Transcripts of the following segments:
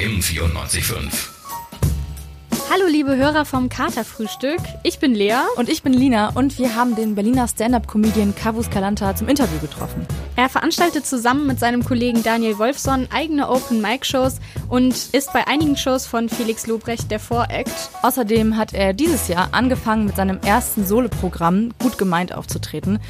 M945. Hallo liebe Hörer vom Katerfrühstück. Ich bin Lea. Und ich bin Lina und wir haben den Berliner Stand-Up-Comedian Kavus Kalanta zum Interview getroffen. Er veranstaltet zusammen mit seinem Kollegen Daniel Wolfson eigene Open-Mic-Shows und ist bei einigen Shows von Felix Lobrecht der Voract. Außerdem hat er dieses Jahr angefangen mit seinem ersten Soloprogramm Gut gemeint aufzutreten.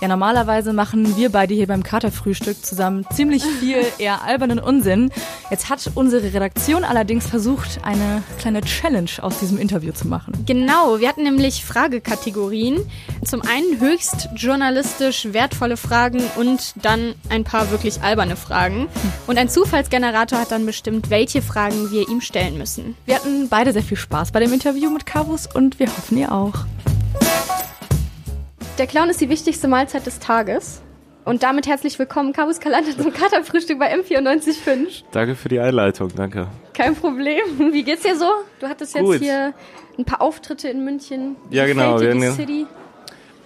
Ja, normalerweise machen wir beide hier beim Katerfrühstück zusammen ziemlich viel eher albernen Unsinn. Jetzt hat unsere Redaktion allerdings versucht, eine kleine Challenge aus diesem Interview zu machen. Genau, wir hatten nämlich Fragekategorien. Zum einen höchst journalistisch wertvolle Fragen und dann ein paar wirklich alberne Fragen. Und ein Zufallsgenerator hat dann bestimmt, welche Fragen wir ihm stellen müssen. Wir hatten beide sehr viel Spaß bei dem Interview mit Kavus und wir hoffen ihr auch. Der Clown ist die wichtigste Mahlzeit des Tages. Und damit herzlich willkommen, Kabus Kalanda zum Katerfrühstück bei M945. Danke für die Einleitung, danke. Kein Problem. Wie geht's dir so? Du hattest jetzt Gut. hier ein paar Auftritte in München. Ja, Wie genau, dir wir die City?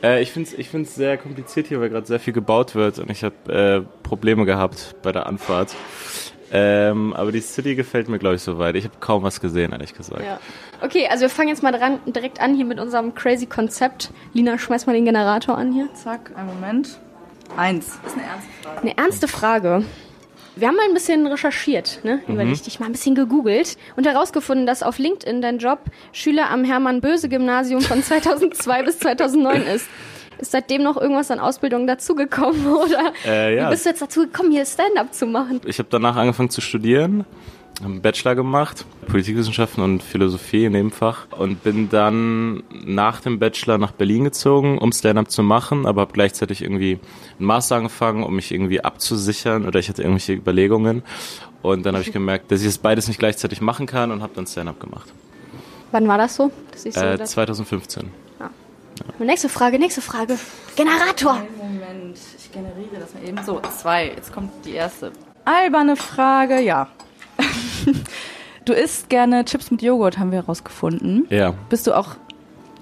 Äh, ich finde es ich find's sehr kompliziert hier, weil gerade sehr viel gebaut wird und ich habe äh, Probleme gehabt bei der Anfahrt. Ähm, aber die City gefällt mir, glaube ich, soweit. Ich habe kaum was gesehen, ehrlich gesagt. Ja. Okay, also wir fangen jetzt mal dran, direkt an hier mit unserem crazy Konzept. Lina, schmeiß mal den Generator an hier. Zack, einen Moment. Eins. Das ist eine ernste Frage. Eine ernste Frage. Wir haben mal ein bisschen recherchiert, ne? Überleg dich mal ein bisschen gegoogelt und herausgefunden, dass auf LinkedIn dein Job Schüler am Hermann-Böse-Gymnasium von 2002 bis 2009 ist. Ist seitdem noch irgendwas an Ausbildung dazugekommen oder Äh, ja. wie bist du jetzt dazu gekommen, hier Stand-up zu machen? Ich habe danach angefangen zu studieren, einen Bachelor gemacht, Politikwissenschaften und Philosophie in dem Fach und bin dann nach dem Bachelor nach Berlin gezogen, um Stand-up zu machen, aber habe gleichzeitig irgendwie einen Master angefangen, um mich irgendwie abzusichern oder ich hatte irgendwelche Überlegungen und dann habe ich gemerkt, dass ich das beides nicht gleichzeitig machen kann und habe dann Stand-up gemacht. Wann war das so? Ich so Äh, das- 2015. nächste Frage, nächste Frage. Generator! Einen Moment, ich generiere das mal eben. So, zwei. Jetzt kommt die erste. Alberne Frage, ja. du isst gerne Chips mit Joghurt, haben wir herausgefunden. Ja. Bist du auch,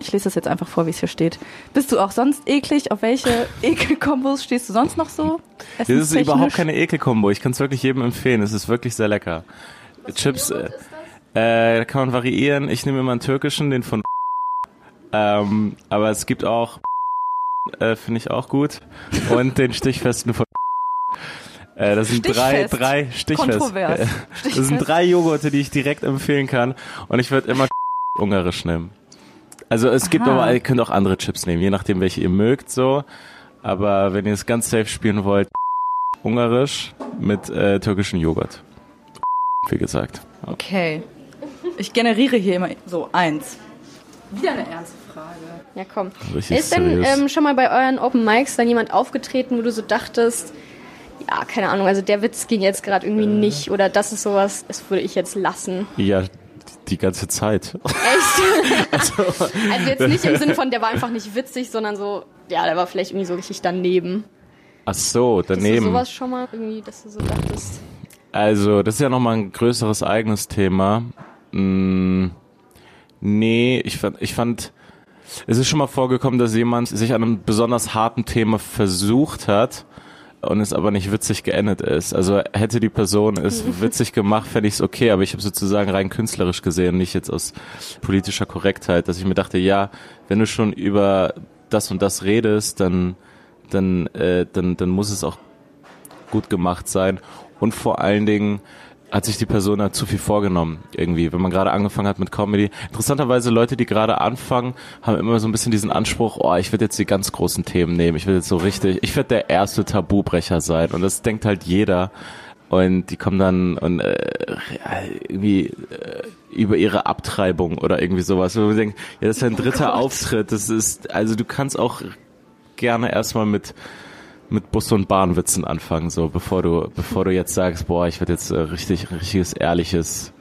ich lese das jetzt einfach vor, wie es hier steht. Bist du auch sonst eklig? Auf welche Ekelkombos stehst du sonst noch so? Das ist überhaupt keine Ekelkombo. Ich kann es wirklich jedem empfehlen. Es ist wirklich sehr lecker. Chips, äh, äh, da kann man variieren. Ich nehme immer einen türkischen, den von ähm, aber es gibt auch äh, finde ich auch gut und den stichfesten von äh, das sind drei, Stichfest. drei Stichfest. Kontrovers. Äh, Das sind drei Joghurte, die ich direkt empfehlen kann. Und ich würde immer ungarisch nehmen. Also es gibt Aha. aber, ihr könnt auch andere Chips nehmen, je nachdem welche ihr mögt so. Aber wenn ihr es ganz safe spielen wollt, ungarisch mit äh, türkischen Joghurt. Wie gesagt. Okay. Ich generiere hier immer so eins. Wieder eine ernste Frage. Ja, komm. Richtig ist denn ähm, schon mal bei euren Open Mics dann jemand aufgetreten, wo du so dachtest, ja, keine Ahnung, also der Witz ging jetzt gerade irgendwie Äh. nicht oder das ist sowas, das würde ich jetzt lassen. Ja, die ganze Zeit. Echt? also jetzt nicht im Sinne von, der war einfach nicht witzig, sondern so, ja, der war vielleicht irgendwie so richtig daneben. Ach so, Hast du daneben. sowas schon mal irgendwie, dass du so dachtest? Also, das ist ja nochmal ein größeres eigenes Thema. Mm, nee, ich fand, ich fand, es ist schon mal vorgekommen, dass jemand sich an einem besonders harten Thema versucht hat und es aber nicht witzig geendet ist. Also hätte die Person es witzig gemacht, fände ich es okay, aber ich habe sozusagen rein künstlerisch gesehen, nicht jetzt aus politischer Korrektheit, dass ich mir dachte, ja, wenn du schon über das und das redest, dann, dann, äh, dann, dann muss es auch gut gemacht sein. Und vor allen Dingen hat sich die Person da zu viel vorgenommen, irgendwie, wenn man gerade angefangen hat mit Comedy. Interessanterweise Leute, die gerade anfangen, haben immer so ein bisschen diesen Anspruch, oh, ich werde jetzt die ganz großen Themen nehmen, ich werde jetzt so richtig, ich werde der erste Tabubrecher sein. Und das denkt halt jeder. Und die kommen dann und äh, irgendwie äh, über ihre Abtreibung oder irgendwie sowas. Wo man denkt, ja, das ist ein dritter Auftritt. Das ist, also du kannst auch gerne erstmal mit mit Bus- und Bahnwitzen anfangen, so bevor du, bevor du jetzt sagst, boah, ich werde jetzt äh, richtig, richtiges, ehrliches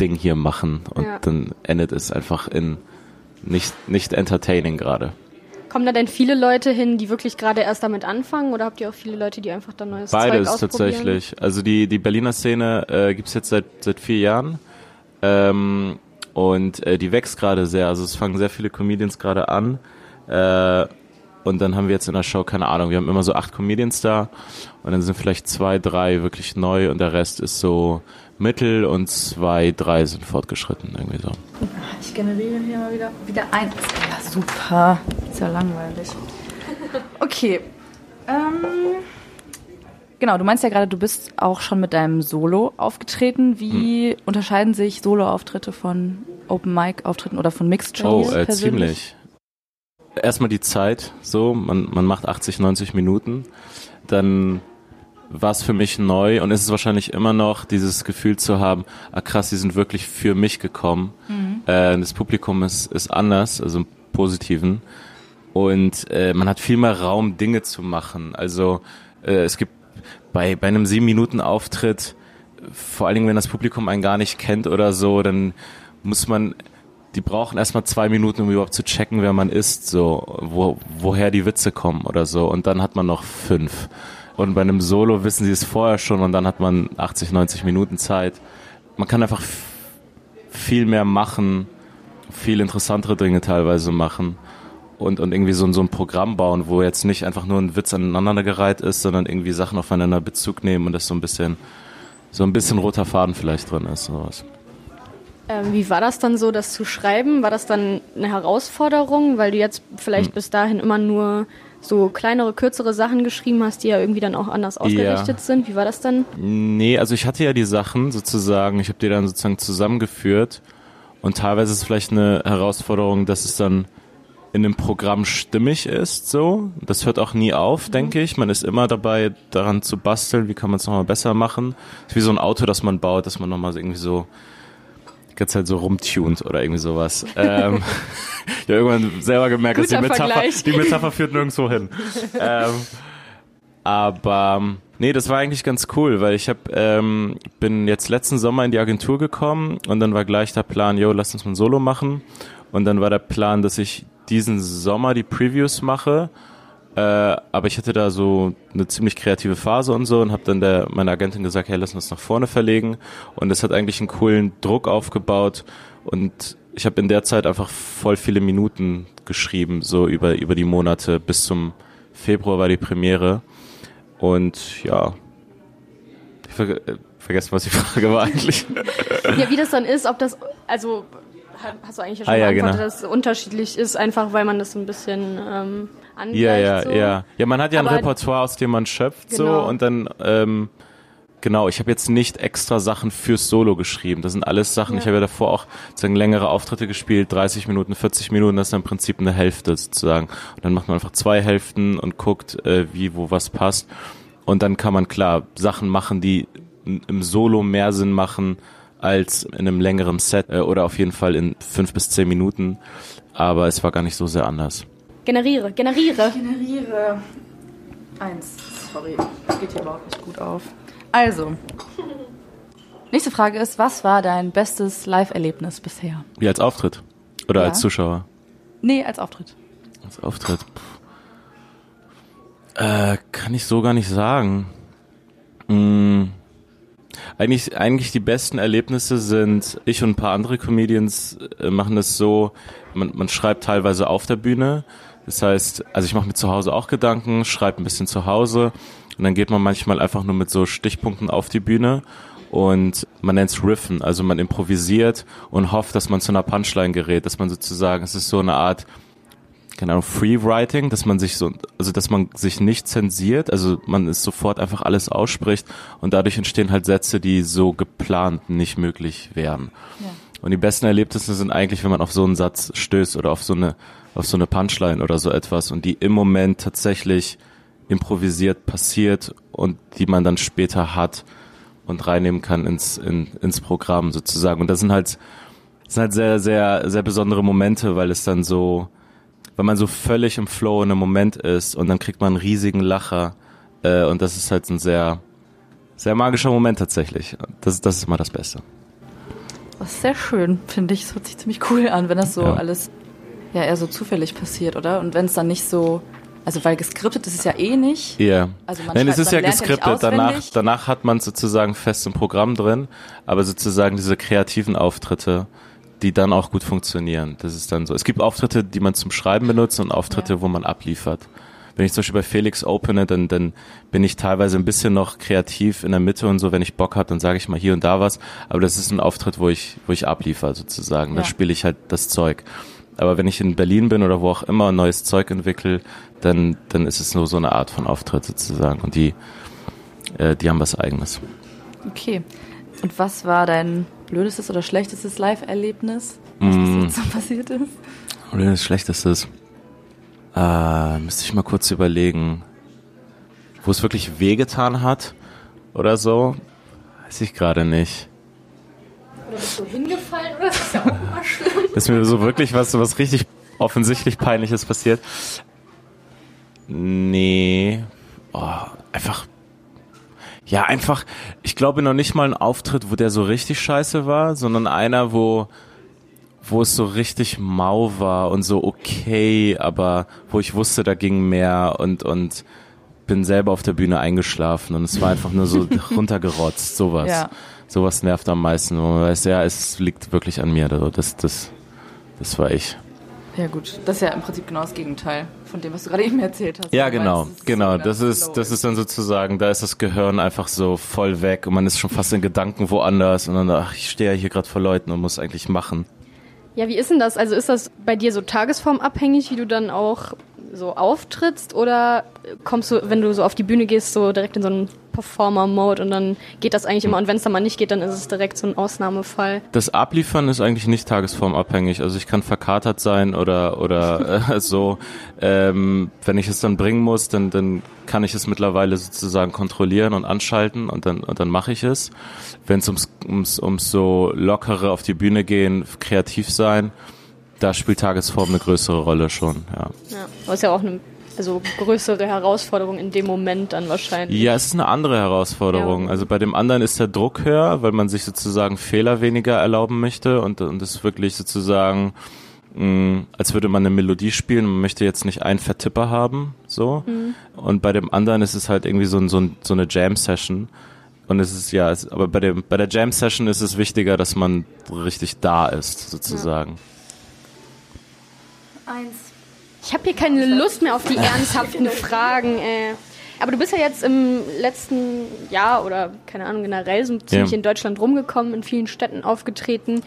Ding hier machen und Ja. dann endet es einfach in nicht, nicht entertaining gerade. Kommen da denn viele Leute hin, die wirklich gerade erst damit anfangen oder habt ihr auch viele Leute, die einfach dann neues Zeug Beides ausprobieren? tatsächlich. Also die, die Berliner Szene äh, gibt's jetzt seit, seit vier Jahren. Ähm, und äh, die wächst gerade sehr. Also es fangen sehr viele Comedians gerade an. Äh, und dann haben wir jetzt in der Show, keine Ahnung, wir haben immer so acht Comedians da und dann sind vielleicht zwei, drei wirklich neu und der Rest ist so mittel und zwei, drei sind fortgeschritten, irgendwie so. Ich generiere hier mal wieder, wieder ein. Ja, super. Ist ja langweilig. Okay. Ähm, genau, du meinst ja gerade, du bist auch schon mit deinem Solo aufgetreten. Wie hm. unterscheiden sich Solo-Auftritte von Open-Mic-Auftritten oder von Mixed Shows? Oh, äh, ziemlich. Erstmal die Zeit, so, man, man macht 80, 90 Minuten. Dann war es für mich neu und ist es wahrscheinlich immer noch, dieses Gefühl zu haben, ah krass, die sind wirklich für mich gekommen. Mhm. Äh, das Publikum ist, ist anders, also im Positiven. Und äh, man hat viel mehr Raum, Dinge zu machen. Also äh, es gibt bei, bei einem sieben Minuten Auftritt, vor allen Dingen, wenn das Publikum einen gar nicht kennt oder so, dann muss man, die brauchen erstmal zwei Minuten, um überhaupt zu checken, wer man ist, so, wo, woher die Witze kommen oder so. Und dann hat man noch fünf. Und bei einem Solo wissen sie es vorher schon und dann hat man 80, 90 Minuten Zeit. Man kann einfach viel mehr machen, viel interessantere Dinge teilweise machen und, und irgendwie so, so ein Programm bauen, wo jetzt nicht einfach nur ein Witz aneinandergereiht ist, sondern irgendwie Sachen aufeinander Bezug nehmen und das so ein bisschen, so ein bisschen roter Faden vielleicht drin ist. Sowas. Ähm, wie war das dann so, das zu schreiben? War das dann eine Herausforderung, weil du jetzt vielleicht hm. bis dahin immer nur so kleinere, kürzere Sachen geschrieben hast, die ja irgendwie dann auch anders ausgerichtet ja. sind. Wie war das dann? Nee, also ich hatte ja die Sachen sozusagen, ich habe die dann sozusagen zusammengeführt und teilweise ist es vielleicht eine Herausforderung, dass es dann in dem Programm stimmig ist, so. Das hört auch nie auf, mhm. denke ich. Man ist immer dabei, daran zu basteln, wie kann man es nochmal besser machen. Das ist wie so ein Auto, das man baut, dass man nochmal irgendwie so ganze Zeit so rumtuned oder irgendwie sowas. ähm, ich habe irgendwann selber gemerkt, dass die Metapher, die Metapher führt nirgendwo hin. ähm, aber nee, das war eigentlich ganz cool, weil ich hab, ähm, bin jetzt letzten Sommer in die Agentur gekommen und dann war gleich der Plan, yo, lass uns mal ein Solo machen. Und dann war der Plan, dass ich diesen Sommer die Previews mache. Äh, aber ich hatte da so eine ziemlich kreative Phase und so und habe dann der meiner Agentin gesagt, hey, lass uns nach vorne verlegen. Und das hat eigentlich einen coolen Druck aufgebaut und ich habe in der Zeit einfach voll viele Minuten geschrieben, so über, über die Monate. Bis zum Februar war die Premiere. Und ja, ich ver vergessen, was die Frage war eigentlich. Ja, wie das dann ist, ob das, also hast du eigentlich schon ah, ja, genau. dass es unterschiedlich ist, einfach weil man das ein bisschen ähm, angleicht. Ja, ja, so. ja. Ja, man hat ja Aber ein Repertoire, aus dem man schöpft genau. so und dann ähm, Genau, ich habe jetzt nicht extra Sachen fürs Solo geschrieben. Das sind alles Sachen, ja. ich habe ja davor auch sozusagen längere Auftritte gespielt, 30 Minuten, 40 Minuten, das ist im Prinzip eine Hälfte sozusagen. Und dann macht man einfach zwei Hälften und guckt, äh, wie, wo was passt. Und dann kann man klar Sachen machen, die im Solo mehr Sinn machen als in einem längeren Set äh, oder auf jeden Fall in fünf bis zehn Minuten. Aber es war gar nicht so sehr anders. Generiere, generiere. Generiere. Eins. Sorry, das geht hier überhaupt nicht gut auf. Also, nächste Frage ist, was war dein bestes Live-Erlebnis bisher? Wie als Auftritt? Oder ja. als Zuschauer? Nee, als Auftritt. Als Auftritt. Äh, kann ich so gar nicht sagen. Hm. Eigentlich, eigentlich die besten Erlebnisse sind, ich und ein paar andere Comedians äh, machen das so, man, man schreibt teilweise auf der Bühne. Das heißt, also ich mache mir zu Hause auch Gedanken, schreibe ein bisschen zu Hause und dann geht man manchmal einfach nur mit so Stichpunkten auf die Bühne und man nennt es Riffen, also man improvisiert und hofft, dass man zu einer Punchline gerät, dass man sozusagen, es ist so eine Art, keine Ahnung, Free Writing, dass man sich so, also dass man sich nicht zensiert, also man ist sofort einfach alles ausspricht und dadurch entstehen halt Sätze, die so geplant nicht möglich wären. Ja. Und die besten Erlebnisse sind eigentlich, wenn man auf so einen Satz stößt oder auf so eine, auf so eine Punchline oder so etwas und die im Moment tatsächlich improvisiert passiert und die man dann später hat und reinnehmen kann ins, in, ins Programm sozusagen. Und das sind halt, das sind halt sehr, sehr, sehr besondere Momente, weil es dann so, weil man so völlig im Flow in einem Moment ist und dann kriegt man einen riesigen Lacher äh, und das ist halt ein sehr, sehr magischer Moment tatsächlich. Das, das ist mal das Beste. Das ist sehr schön, finde ich. Es hört sich ziemlich cool an, wenn das so ja. alles ja eher so zufällig passiert, oder? Und wenn es dann nicht so also weil geskriptet ist es ja eh nicht. Ja. Yeah. Also man Nein, es ist ja geskriptet. Danach, danach hat man sozusagen fest im Programm drin, aber sozusagen diese kreativen Auftritte, die dann auch gut funktionieren. Das ist dann so. Es gibt Auftritte, die man zum Schreiben benutzt und Auftritte, ja. wo man abliefert. Wenn ich zum Beispiel bei Felix opene, dann, dann bin ich teilweise ein bisschen noch kreativ in der Mitte und so. Wenn ich Bock habe, dann sage ich mal hier und da was. Aber das ist ein Auftritt, wo ich, wo ich abliefer sozusagen. Ja. Da spiele ich halt das Zeug. Aber wenn ich in Berlin bin oder wo auch immer neues Zeug entwickle, dann, dann ist es nur so eine Art von Auftritt sozusagen. Und die, äh, die haben was Eigenes. Okay. Und was war dein blödestes oder schlechtestes Live-Erlebnis, was mm. jetzt so passiert ist? Blödes, schlechtestes. Äh, müsste ich mal kurz überlegen. Wo es wirklich wehgetan hat oder so, weiß ich gerade nicht. Oder bist du hingefallen oder ist das ja auch immer schlimm? Ist mir so wirklich was, was richtig offensichtlich peinliches passiert. Nee. Oh, einfach. Ja, einfach. Ich glaube noch nicht mal ein Auftritt, wo der so richtig scheiße war, sondern einer, wo wo es so richtig mau war und so okay, aber wo ich wusste, da ging mehr und, und bin selber auf der Bühne eingeschlafen und es war einfach nur so runtergerotzt, sowas. Ja. Sowas nervt am meisten, wo man weiß, ja, es liegt wirklich an mir, das, das, das war ich. Ja gut, das ist ja im Prinzip genau das Gegenteil von dem, was du gerade eben erzählt hast. Ja, genau, meinst, genau. Das ist, das ist dann sozusagen, da ist das Gehirn einfach so voll weg und man ist schon fast in Gedanken woanders und dann, ach, ich stehe ja hier gerade vor Leuten und muss eigentlich machen. Ja, wie ist denn das? Also ist das bei dir so tagesformabhängig, wie du dann auch so auftrittst oder kommst du, wenn du so auf die Bühne gehst, so direkt in so einen Performer-Mode und dann geht das eigentlich immer und wenn es dann mal nicht geht, dann ist es direkt so ein Ausnahmefall. Das Abliefern ist eigentlich nicht tagesformabhängig. Also ich kann verkatert sein oder oder äh, so. Ähm, wenn ich es dann bringen muss, dann dann kann ich es mittlerweile sozusagen kontrollieren und anschalten und dann und dann mache ich es. Wenn es ums, ums ums so lockere auf die Bühne gehen, kreativ sein, da spielt Tagesform eine größere Rolle schon. Ja. Ja, aber ist ja auch eine also größere Herausforderung in dem Moment dann wahrscheinlich. Ja, es ist eine andere Herausforderung. Ja. Also bei dem anderen ist der Druck höher, weil man sich sozusagen Fehler weniger erlauben möchte und, und es wirklich sozusagen mh, mm, als würde man eine Melodie spielen, man möchte jetzt nicht einen Vertipper haben, so. Mhm. Und bei dem anderen ist es halt irgendwie so, ein, so, ein, so eine Jam-Session. Und es ist ja, es, aber bei dem bei der Jam Session ist es wichtiger, dass man richtig da ist, sozusagen. Ja. Eins. Ich habe hier keine Lust mehr auf die ernsthaften Fragen. Äh. Aber du bist ja jetzt im letzten Jahr oder keine Ahnung generell so ziemlich ja. in Deutschland rumgekommen, in vielen Städten aufgetreten.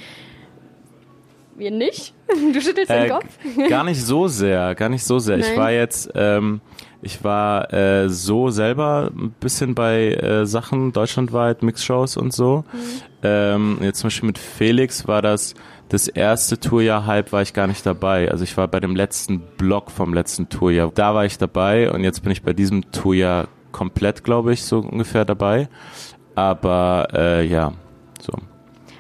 Wir nicht? Du schüttelst äh, den Kopf? Gar nicht so sehr, gar nicht so sehr. Nein. Ich war jetzt, ähm, ich war äh, so selber ein bisschen bei äh, Sachen deutschlandweit, Mixshows und so. Mhm. Ähm, jetzt zum Beispiel mit Felix war das das erste Tourjahr halb war ich gar nicht dabei. Also ich war bei dem letzten Block vom letzten Tourjahr. Da war ich dabei und jetzt bin ich bei diesem Tourjahr komplett, glaube ich, so ungefähr dabei. Aber äh, ja, so.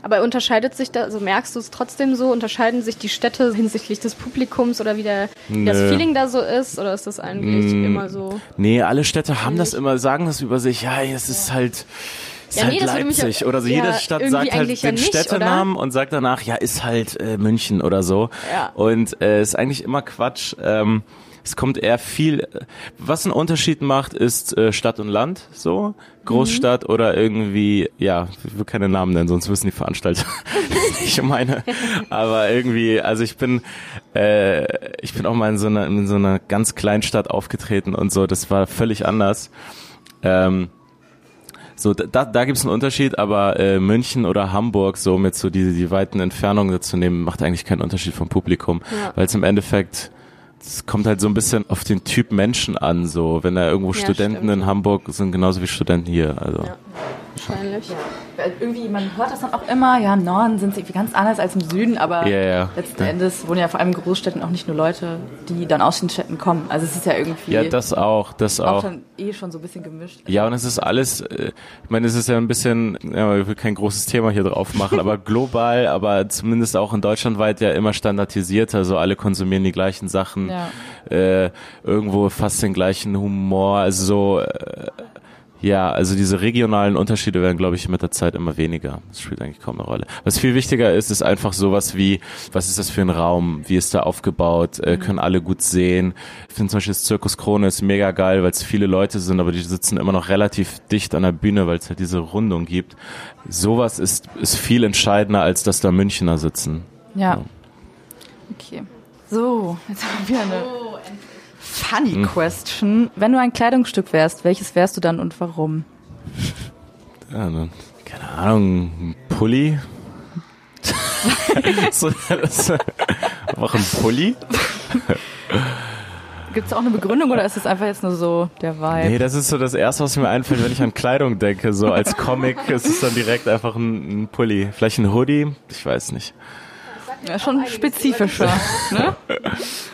Aber unterscheidet sich da, also merkst du es trotzdem so, unterscheiden sich die Städte hinsichtlich des Publikums oder wie, der, wie das Feeling da so ist? Oder ist das eigentlich mm, immer so? Nee, alle Städte haben das immer, sagen das über sich, ja, es ist halt ist ja, halt nee, Leipzig oder so. Ja, Jede Stadt sagt halt den ja Städtenamen oder? und sagt danach, ja, ist halt äh, München oder so. Ja. Und äh, ist eigentlich immer Quatsch. Ähm, es kommt eher viel. Was einen Unterschied macht, ist äh, Stadt und Land, so Großstadt mhm. oder irgendwie, ja, ich will keine Namen nennen, sonst wissen die Veranstalter, ich meine. Aber irgendwie, also ich bin, äh, ich bin auch mal in so einer in so einer ganz kleinen Stadt aufgetreten und so. Das war völlig anders. Ähm, so, da, da gibt es einen Unterschied, aber äh, München oder Hamburg, so mit so die, die weiten Entfernungen zu nehmen, macht eigentlich keinen Unterschied vom Publikum. Ja. Weil es im Endeffekt, es kommt halt so ein bisschen auf den Typ Menschen an, so. Wenn da irgendwo ja, Studenten stimmt. in Hamburg sind, genauso wie Studenten hier. Also. Ja. Wahrscheinlich. Ja. Irgendwie, man hört das dann auch immer, ja, im Norden sind sie irgendwie ganz anders als im Süden, aber yeah, yeah. letzten ja. Endes wohnen ja vor allem in Großstädten auch nicht nur Leute, die dann aus den Städten kommen. Also es ist ja irgendwie. Ja, das auch, das auch. auch dann eh schon so ein bisschen gemischt. Ja, und es ist alles, äh, ich meine, es ist ja ein bisschen, ja, ich will kein großes Thema hier drauf machen, aber global, aber zumindest auch in Deutschland weit ja immer standardisiert. Also alle konsumieren die gleichen Sachen, ja. äh, irgendwo fast den gleichen Humor, also so, äh, ja, also diese regionalen Unterschiede werden, glaube ich, mit der Zeit immer weniger. Das spielt eigentlich kaum eine Rolle. Was viel wichtiger ist, ist einfach sowas wie, was ist das für ein Raum? Wie ist da aufgebaut? Äh, mhm. können alle gut sehen? Ich finde zum Beispiel das Zirkus Krone ist mega geil, weil es viele Leute sind, aber die sitzen immer noch relativ dicht an der Bühne, weil es halt diese Rundung gibt. Sowas ist, ist viel entscheidender, als dass da Münchner sitzen. Ja. Okay. So, jetzt haben wir eine funny Hm. question. Wenn du ein Kleidungsstück wärst, welches wärst du dann und warum? Ja, dann, keine Ahnung, ein Pulli. so, das, ein Pulli? Gibt es auch eine Begründung oder ist es einfach jetzt nur so der Vibe? Nee, das ist so das Erste, was mir einfällt, wenn ich an Kleidung denke. So als Comic ist es dann direkt einfach ein, ein Pulli. Vielleicht ein Hoodie? Ich weiß nicht. Ja, schon spezifischer. ne?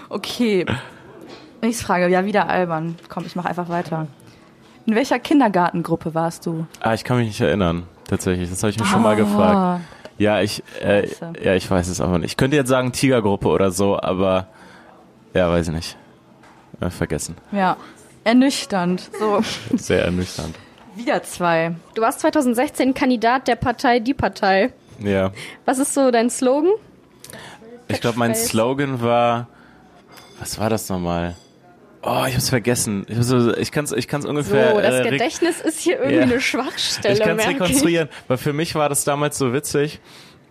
Okay. Nächste Frage. Ja, wieder albern. Komm, ich mache einfach weiter. In welcher Kindergartengruppe warst du? Ah, ich kann mich nicht erinnern. Tatsächlich, das habe ich mich schon mal gefragt. Ah, Ja, ich, äh, ja, ich weiß es aber nicht. Ich könnte jetzt sagen Tigergruppe oder so, aber ja, weiß ich nicht. Äh, vergessen. Ja. Ernüchternd. So, Sehr ernüchternd. wieder zwei. Du warst 2016 Kandidat der Partei Die Partei. Ja. Was ist so dein Slogan? Ich glaube, mein. Slogan war, was war das nochmal? Oh, ich hab's vergessen. Ich, hab's so, ich kann's, ich kann's So, ungefähr. das äh, Gedächtnis ist hier irgendwie Ja. eine Schwachstelle. ich kann's merke ich. rekonstruieren, weil für mich war das damals so witzig.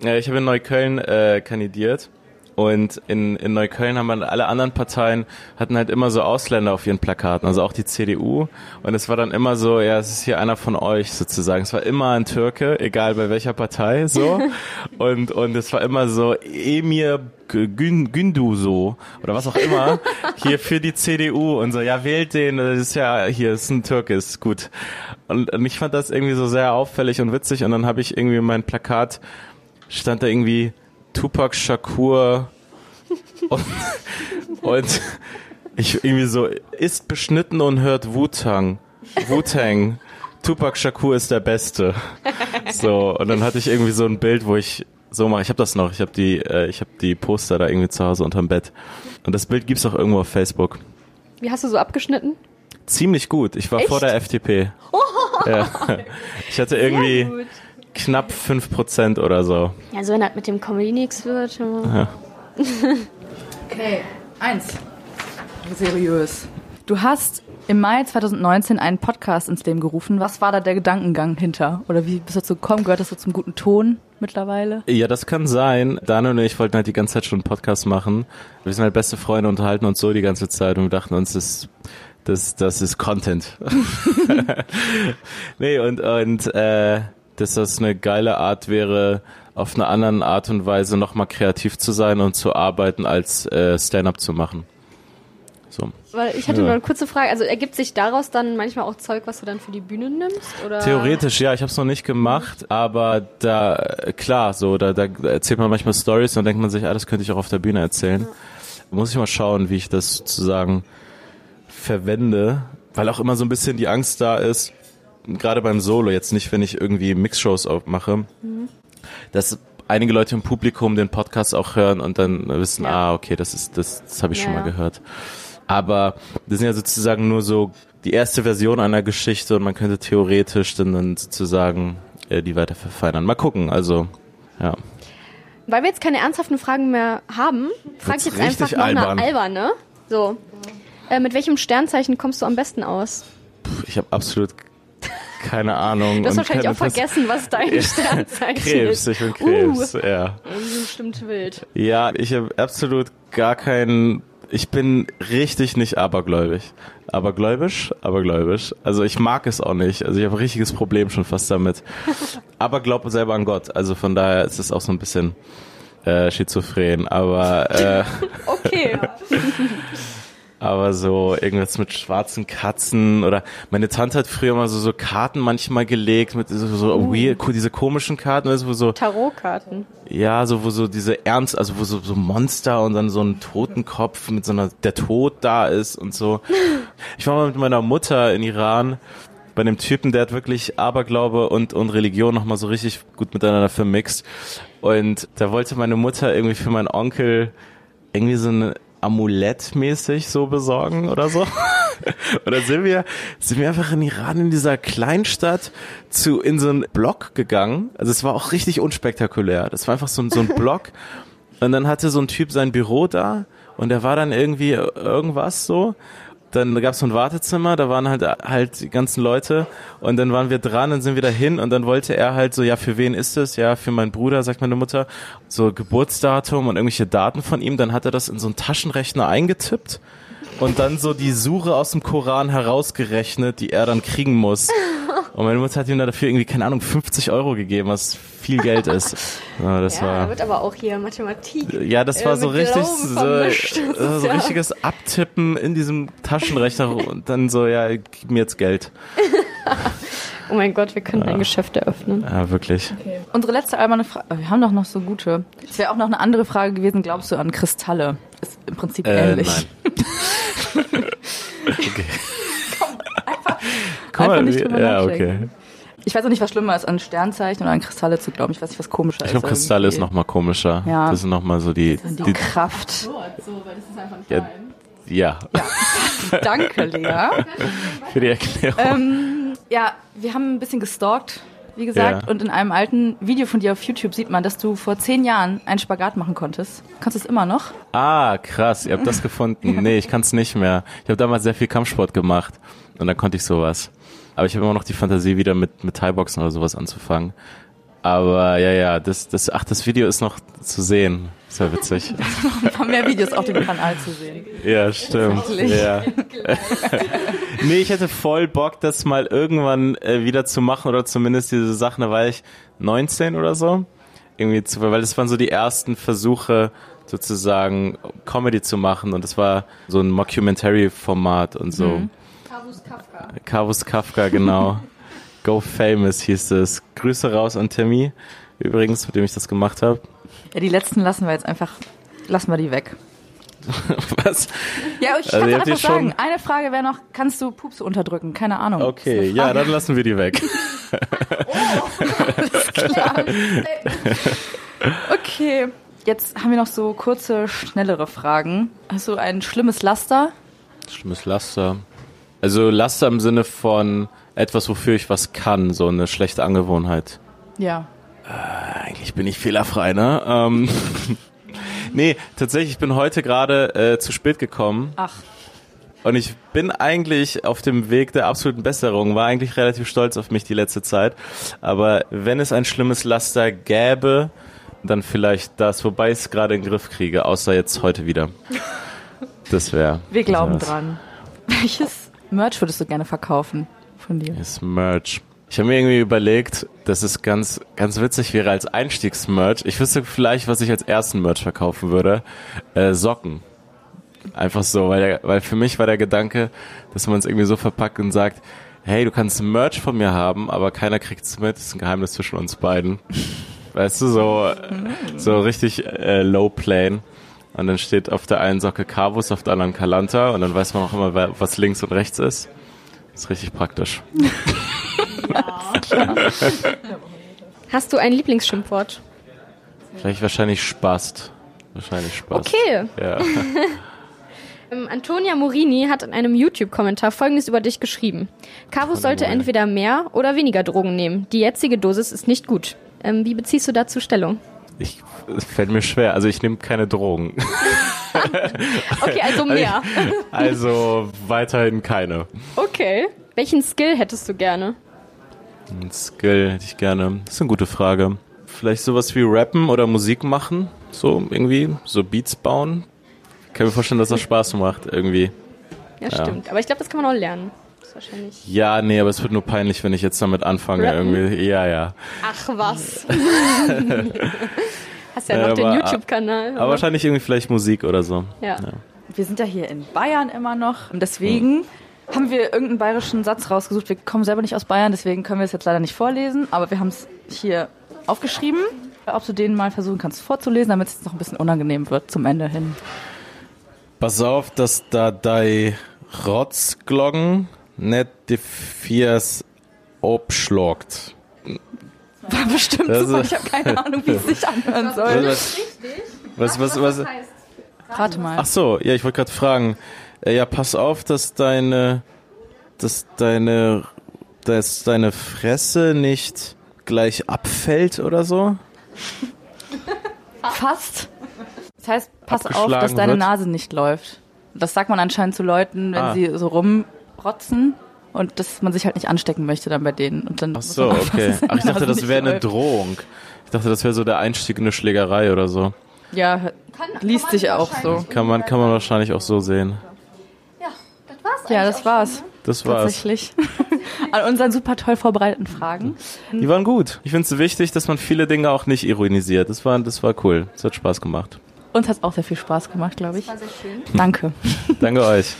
Äh, Ich habe in Neukölln äh, kandidiert und in, in Neukölln haben wir alle anderen Parteien hatten halt immer so Ausländer auf ihren Plakaten, also auch die CDU. Und es war dann immer so, ja, es ist hier einer von euch sozusagen. Es war immer ein Türke, egal bei welcher Partei, so. und und es war immer so Emir Gün, Gündu oder was auch immer hier für die CDU und so. Ja, wählt den. Das ist ja hier ist ein Türke, ist gut. Und, und ich fand das irgendwie so sehr auffällig und witzig. Und dann habe ich irgendwie mein Plakat stand da irgendwie Tupac Shakur und, und ich irgendwie so, ist beschnitten und hört Wu-Tang. Wu-Tang. Tupac Shakur ist der Beste. So, und dann hatte ich irgendwie so ein Bild, wo ich so mache. Ich habe das noch. Ich habe die, äh, ich habe die Poster da irgendwie zu Hause unterm Bett. Und das Bild gibt's auch irgendwo auf Facebook. Wie hast du so abgeschnitten? Ziemlich gut. Ich war vor der FDP. Ja. Ich hatte irgendwie gut. Knapp 5% oder so. Ja, so wenn das mit dem Comedy nichts wird. ja. Okay, eins. Seriös. Du hast im Mai 2019 einen Podcast ins Leben gerufen. Was war da der Gedankengang hinter? Oder wie bist du dazu gekommen? Gehört das so zum guten Ton mittlerweile? Ja, das kann sein. Daniel und ich wollten halt die ganze Zeit schon einen Podcast machen. Wir sind halt beste Freunde, unterhalten uns so die ganze Zeit und wir dachten uns, das, das, das ist Content. nee, und, und äh, dass das eine geile Art wäre, auf eine anderen Art und Weise nochmal kreativ zu sein und zu arbeiten, als äh, Stand-up zu machen. So. Weil ich hatte Ja. noch eine kurze Frage. Also ergibt sich daraus dann manchmal auch Zeug, was du dann für die Bühne nimmst? Oder? Theoretisch, ja, ich habe es noch nicht gemacht, aber da klar, so da, da erzählt man manchmal Stories und dann denkt man sich, ah, das könnte ich auch auf der Bühne erzählen. Muss ich mal schauen, wie ich das sozusagen verwende, weil auch immer so ein bisschen die Angst da ist, gerade beim Solo jetzt nicht, wenn ich irgendwie Mixshows aufmache, dass einige Leute im Publikum den Podcast auch hören und dann wissen, Ja. ah, okay, das ist das, das habe ich Ja, schon mal gehört. Aber das sind ja sozusagen nur so die erste Version einer Geschichte und man könnte theoretisch dann, dann sozusagen äh, die weiter verfeinern. Mal gucken, also ja. Weil wir jetzt keine ernsthaften Fragen mehr haben, frage ich jetzt einfach noch albern. eine alberne. So. Äh, mit welchem Sternzeichen kommst du am besten aus? Puh, Ich habe absolut keine Ahnung. Du hast wahrscheinlich auch vergessen, was dein Sternzeichen Krebs, ist. ich bin Krebs, Uh, ja. sind bestimmt wild. Ja, ich habe absolut gar keinen. Ich bin richtig nicht abergläubig. Abergläubisch? Abergläubisch. Also ich mag es auch nicht. Also ich habe ein richtiges Problem schon fast damit. Aber glaube selber an Gott. Also von daher ist es auch so ein bisschen äh, schizophren. Aber äh, Okay. Aber so irgendwas mit schwarzen Katzen oder meine Tante hat früher mal so so Karten manchmal gelegt mit so, so weird, diese komischen Karten, weißt wo so Tarotkarten. Ja, so wo so diese Ernst, also wo so, so Monster und dann so ein Totenkopf mit so einer, der Tod da ist und so. Ich war mal mit meiner Mutter in Iran bei einem Typen, der hat wirklich Aberglaube und, und Religion nochmal so richtig gut miteinander vermixt. Und da wollte meine Mutter irgendwie für meinen Onkel irgendwie so ein Amulett mäßig so besorgen oder so. Dann sind wir, sind wir einfach in Iran in dieser Kleinstadt zu, in so einen Block gegangen. Also es war auch richtig unspektakulär. Das war einfach so ein, so ein Block. Und dann hatte so ein Typ sein Büro da und der war dann irgendwie irgendwas so. Dann gab es so ein Wartezimmer, da waren halt halt die ganzen Leute und dann waren wir dran, dann sind wir dahin und dann wollte er halt so, ja, für wen ist es? Ja, für meinen Bruder, sagt meine Mutter, so Geburtsdatum und irgendwelche Daten von ihm, dann hat er das in so einen Taschenrechner eingetippt und dann so die Sure aus dem Koran herausgerechnet, die er dann kriegen muss. Und meine Mutter hat ihm dafür irgendwie, keine Ahnung, 50 Euro gegeben, was viel Geld ist. Ja, das ja, war, wird aber auch hier Mathematik. ja, das äh, war so richtig, Glauben so, vermischt. Das äh, ist so ja- richtiges Abtippen in diesem Taschenrechner und dann so, ja, gib mir jetzt Geld. Oh mein Gott, wir können ein Geschäft eröffnen. Ja, wirklich. Unsere letzte alberne Frage. Wir haben doch noch so gute. Es wäre auch noch eine andere Frage gewesen. Glaubst du an Kristalle? Ist im Prinzip Äh, ähnlich. nein. okay. Komm, einfach nicht drüber ja, nachdenken. okay. Ich weiß auch nicht, was schlimmer ist, an Sternzeichen oder an Kristalle zu glauben. Ich weiß nicht, was komischer Ich ist. glaube, Kristalle ist irgendwie. noch mal komischer. Ja. Das sind noch mal so die, Die die Kraft. ja, ja, Danke, Lea. für die Erklärung. ähm, ja, wir haben ein bisschen gestalkt, wie gesagt. Ja. Und in einem alten Video von dir auf YouTube sieht man, dass du vor zehn Jahren einen Spagat machen konntest. Kannst du es immer noch? Ah, krass, ihr habt das gefunden. Nee, ich kann es nicht mehr. Ich habe damals sehr viel Kampfsport gemacht und dann konnte ich sowas. Aber ich habe immer noch die Fantasie, wieder mit, mit Thai-Boxen oder sowas anzufangen. Aber ja, ja, das, das, ach, das Video ist noch zu sehen. Ist ja witzig. Ein paar mehr Videos auf dem Kanal zu sehen. Ja, stimmt. Ja. nee, ich hätte voll Bock, das mal irgendwann äh, wieder zu machen oder zumindest diese Sachen, da war ich 19 oder so. Irgendwie zu, weil das waren so die ersten Versuche, sozusagen Comedy zu machen und das war so ein Mockumentary-Format und so. Carvus Kafka, genau. Go Famous hieß es. Grüße raus an Timmy, übrigens, mit dem ich das gemacht habe. Ja, die letzten lassen wir jetzt einfach, lassen wir die weg. Was? Ja, ich Also kann einfach die schon- sagen, eine Frage wäre noch, kannst du Pups unterdrücken? Keine Ahnung. Okay, ja, dann lassen wir die weg. Okay, jetzt haben wir noch so kurze, schnellere Fragen. Hast du ein schlimmes Laster? Schlimmes Laster. Also Laster im Sinne von etwas, wofür ich was kann, so eine schlechte Angewohnheit. Ja. Eigentlich bin ich fehlerfrei, ne? Ähm, nee, tatsächlich, ich bin heute gerade äh, zu spät gekommen Ach, und ich bin eigentlich auf dem Weg der absoluten Besserung, war eigentlich relativ stolz auf mich die letzte Zeit. Aber wenn es ein schlimmes Laster gäbe, dann vielleicht das, wobei ich es gerade in den Griff kriege, außer jetzt heute wieder. Das wäre. wir glauben dran. Welches Merch würdest du gerne verkaufen von dir? Ist Merch. Ich habe mir irgendwie überlegt, dass es ganz, ganz witzig wäre als Einstiegsmerch. Ich wüsste vielleicht, was ich als ersten Merch verkaufen würde. Äh, Socken. Einfach so, weil, weil für mich war der Gedanke, dass man es irgendwie so verpackt und sagt, hey, du kannst Merch von mir haben, aber keiner kriegt es mit. Das ist ein Geheimnis zwischen uns beiden. Weißt du, so, so richtig äh, low plane. Und dann steht auf der einen Socke Carvus, auf der anderen Kalanta und dann weiß man auch immer, wer- was links und rechts ist. ist richtig praktisch. Hast du ein Lieblingsschimpfwort? Vielleicht wahrscheinlich Spast. Wahrscheinlich Spast. Okay. Ja. Ähm, Antonia Morini hat in einem YouTube-Kommentar Folgendes über dich geschrieben. Carvus sollte entweder mehr oder weniger Drogen nehmen. Die jetzige Dosis ist nicht gut. Ähm, wie beziehst du dazu Stellung? Ich, fällt mir schwer. Also ich nehme keine Drogen. Okay, also mehr. Also weiterhin keine. Okay. Welchen Skill hättest du gerne? Ein Skill hätte ich gerne. Das ist eine gute Frage. Vielleicht sowas wie Rappen oder Musik machen. So irgendwie. So Beats bauen. Ich kann mir vorstellen, dass das Spaß macht irgendwie. Ja, stimmt. Aber ich glaube, das kann man auch lernen. Ist wahrscheinlich. Ja, nee, aber es wird nur peinlich, wenn ich jetzt damit anfange. Rappen? Irgendwie. Ja, ja. Ach was. Hast ja Äh, noch den aber- YouTube-Kanal. Aber wahrscheinlich irgendwie vielleicht Musik oder so. ja. Wir sind ja hier in Bayern immer noch. Und deswegen haben wir irgendeinen bayerischen Satz rausgesucht. Wir kommen selber nicht aus Bayern, deswegen können wir es jetzt leider nicht vorlesen. Aber wir haben es hier aufgeschrieben. Ob du den mal versuchen kannst vorzulesen, damit es noch ein bisschen unangenehm wird zum Ende hin. Pass auf, dass da dei Rotzglocken nicht die Viers abschlagt. War bestimmt Das super. Ich habe keine Ahnung, wie es sich anhören soll. Was, was, was, was, Rate mal. ach so, ja, ich wollte gerade fragen. Äh, Ja, pass auf, dass deine, dass deine, dass deine Fresse nicht gleich abfällt oder so. Fast. Das heißt, pass auf, dass deine wird. Nase nicht läuft. Das sagt man anscheinend zu Leuten, wenn Ah. sie so rumrotzen und dass man sich halt nicht anstecken möchte dann bei denen. Und dann Ach so, okay. Ach, ich dachte, das wäre eine. Drohung. Ich dachte, das wäre so der Einstieg in eine Schlägerei oder so. Ja, liest sich auch so. Kann man, kann man wahrscheinlich auch so sehen. Ja, das war's Ja, das war's. schon, ne? Das war's. Tatsächlich. An unseren super toll vorbereiteten Fragen. Die waren gut. Ich finde es wichtig, dass man viele Dinge auch nicht ironisiert. Das war, das war cool. Das hat Spaß gemacht. Uns hat auch sehr viel Spaß gemacht, glaube ich. War sehr schön. Danke. Danke euch.